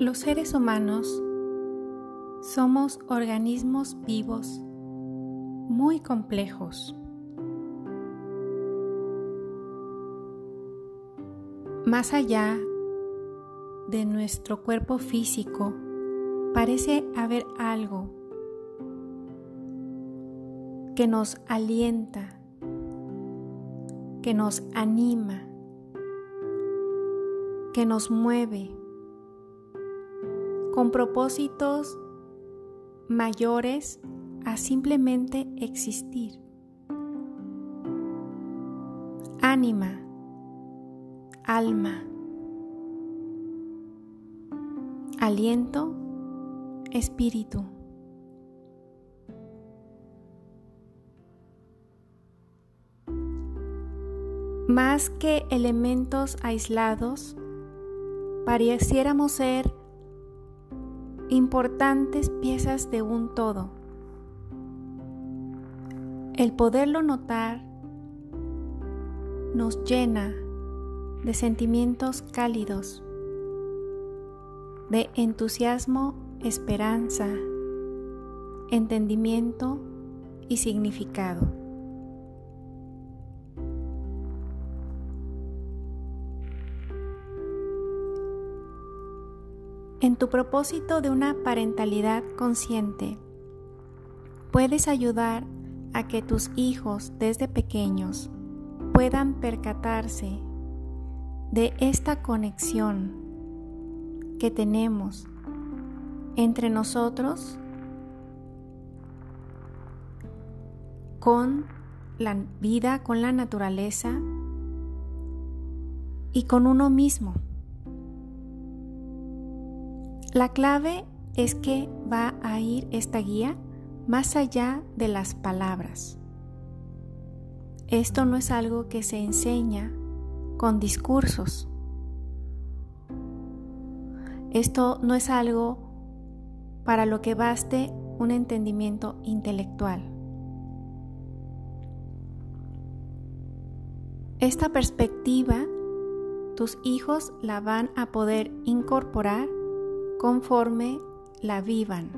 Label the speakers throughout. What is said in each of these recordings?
Speaker 1: Los seres humanos somos organismos vivos muy complejos. Más allá de nuestro cuerpo físico, parece haber algo que nos alienta, que nos anima, que nos mueve con propósitos mayores a simplemente existir. Ánima, alma, aliento, espíritu. Más que elementos aislados, pareciéramos ser importantes piezas de un todo. El poderlo notar nos llena de sentimientos cálidos, de entusiasmo, esperanza, entendimiento y significado. En tu propósito de una parentalidad consciente, puedes ayudar a que tus hijos desde pequeños puedan percatarse de esta conexión que tenemos entre nosotros con la vida, con la naturaleza y con uno mismo. La clave es que va a ir esta guía más allá de las palabras. Esto no es algo que se enseña con discursos. Esto no es algo para lo que baste un entendimiento intelectual. Esta perspectiva tus hijos la van a poder incorporar conforme la vivan,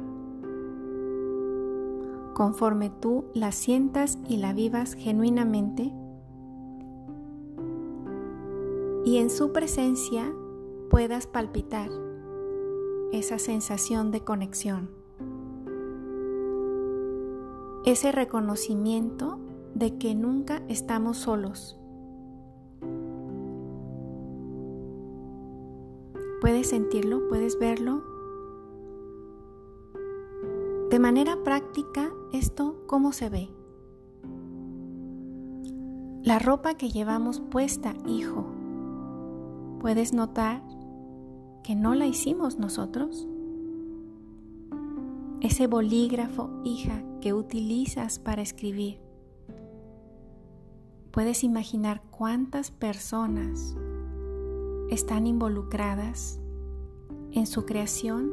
Speaker 1: conforme tú la sientas y la vivas genuinamente y en su presencia puedas palpitar esa sensación de conexión, ese reconocimiento de que nunca estamos solos ¿Puedes sentirlo? ¿Puedes verlo? De manera práctica, ¿esto cómo se ve? La ropa que llevamos puesta, hijo, ¿puedes notar que no la hicimos nosotros? Ese bolígrafo, hija, que utilizas para escribir. ¿Puedes imaginar cuántas personas están involucradas en su creación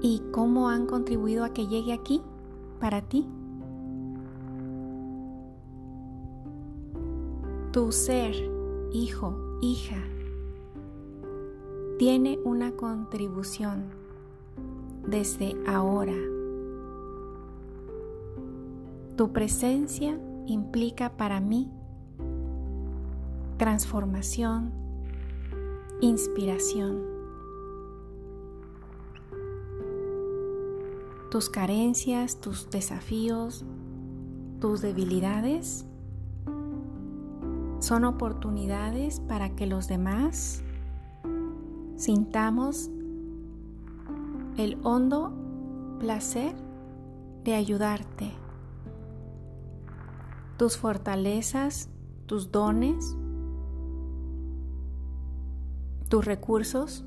Speaker 1: y cómo han contribuido a que llegue aquí para ti. Tu ser, hijo, hija, tiene una contribución desde ahora. Tu presencia implica para mí transformación, inspiración. Tus carencias, tus desafíos, tus debilidades son oportunidades para que los demás sintamos el hondo placer de ayudarte. Tus fortalezas, tus dones, tus recursos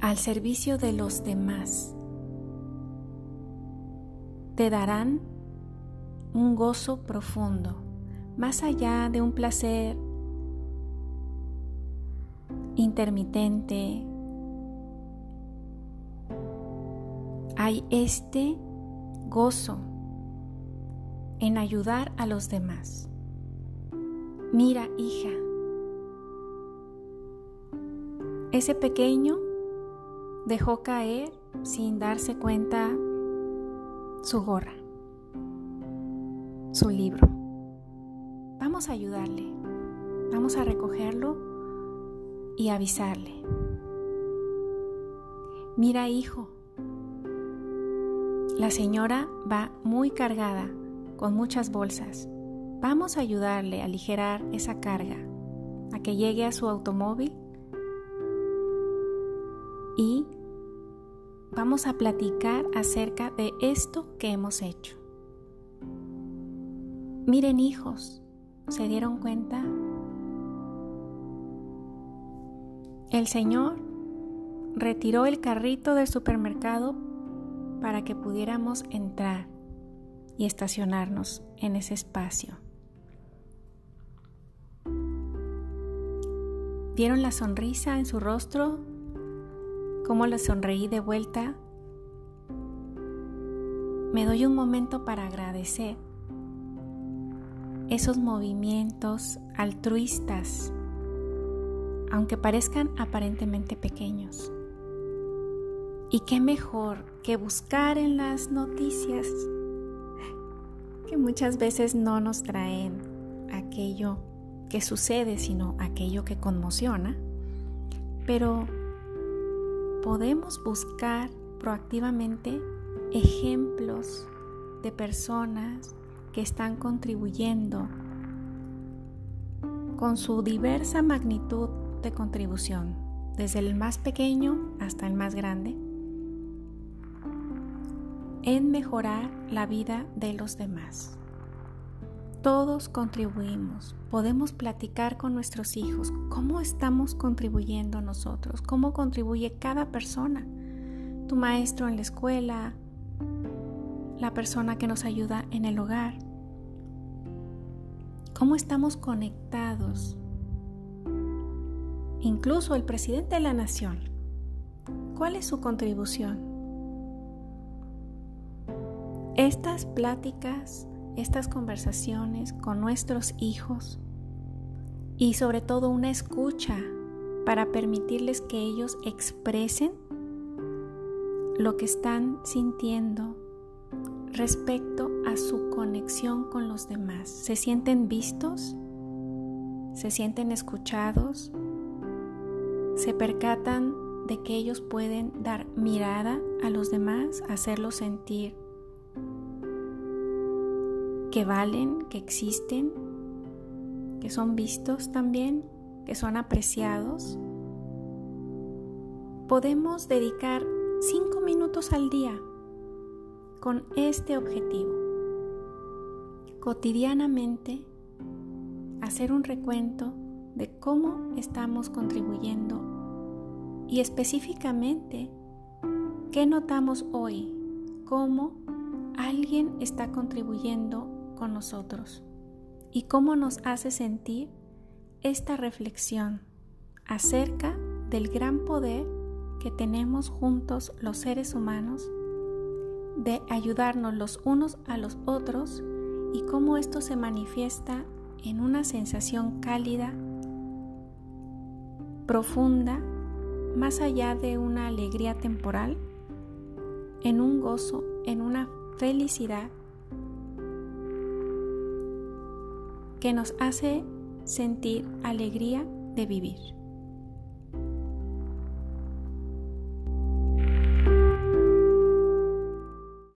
Speaker 1: al servicio de los demás. Te darán un gozo profundo, más allá de un placer intermitente. Hay este gozo en ayudar a los demás. Mira, hija, Ese pequeño dejó caer sin darse cuenta su gorra, su libro. Vamos a ayudarle, vamos a recogerlo y avisarle. Mira hijo, la señora va muy cargada, con muchas bolsas. Vamos a ayudarle a aligerar esa carga, a que llegue a su automóvil y vamos a platicar acerca de esto que hemos hecho. Miren hijos, ¿se dieron cuenta? El Señor retiró el carrito del supermercado para que pudiéramos entrar y estacionarnos en ese espacio. ¿Vieron la sonrisa en su rostro? ¿Cómo le sonreí de vuelta? Me doy un momento para agradecer esos movimientos altruistas, aunque parezcan aparentemente pequeños. Y qué mejor que buscar en las noticias que muchas veces no nos traen aquello que sucede, sino aquello que conmociona. Pero podemos buscar proactivamente ejemplos de personas que están contribuyendo con su diversa magnitud de contribución, desde el más pequeño hasta el más grande, en mejorar la vida de los demás. Todos contribuimos, podemos platicar con nuestros hijos. Cómo estamos contribuyendo nosotros, cómo contribuye cada persona, tu maestro en la escuela, la persona que nos ayuda en el hogar, cómo estamos conectados, incluso el presidente de la nación, ¿cuál es su contribución? Estas pláticas, estas conversaciones con nuestros hijos y sobre todo una escucha para permitirles que ellos expresen lo que están sintiendo respecto a su conexión con los demás. ¿Se sienten vistos? ¿Se sienten escuchados? ¿Se percatan de que ellos pueden dar mirada a los demás, hacerlos sentir que valen, que existen, que son vistos también, que son apreciados. Podemos dedicar cinco minutos al día con este objetivo. Cotidianamente, hacer un recuento de cómo estamos contribuyendo y específicamente qué notamos hoy, cómo alguien está contribuyendo con nosotros y cómo nos hace sentir esta reflexión acerca del gran poder que tenemos juntos los seres humanos de ayudarnos los unos a los otros y cómo esto se manifiesta en una sensación cálida, profunda, más allá de una alegría temporal, en un gozo, en una felicidad que nos hace sentir alegría de vivir.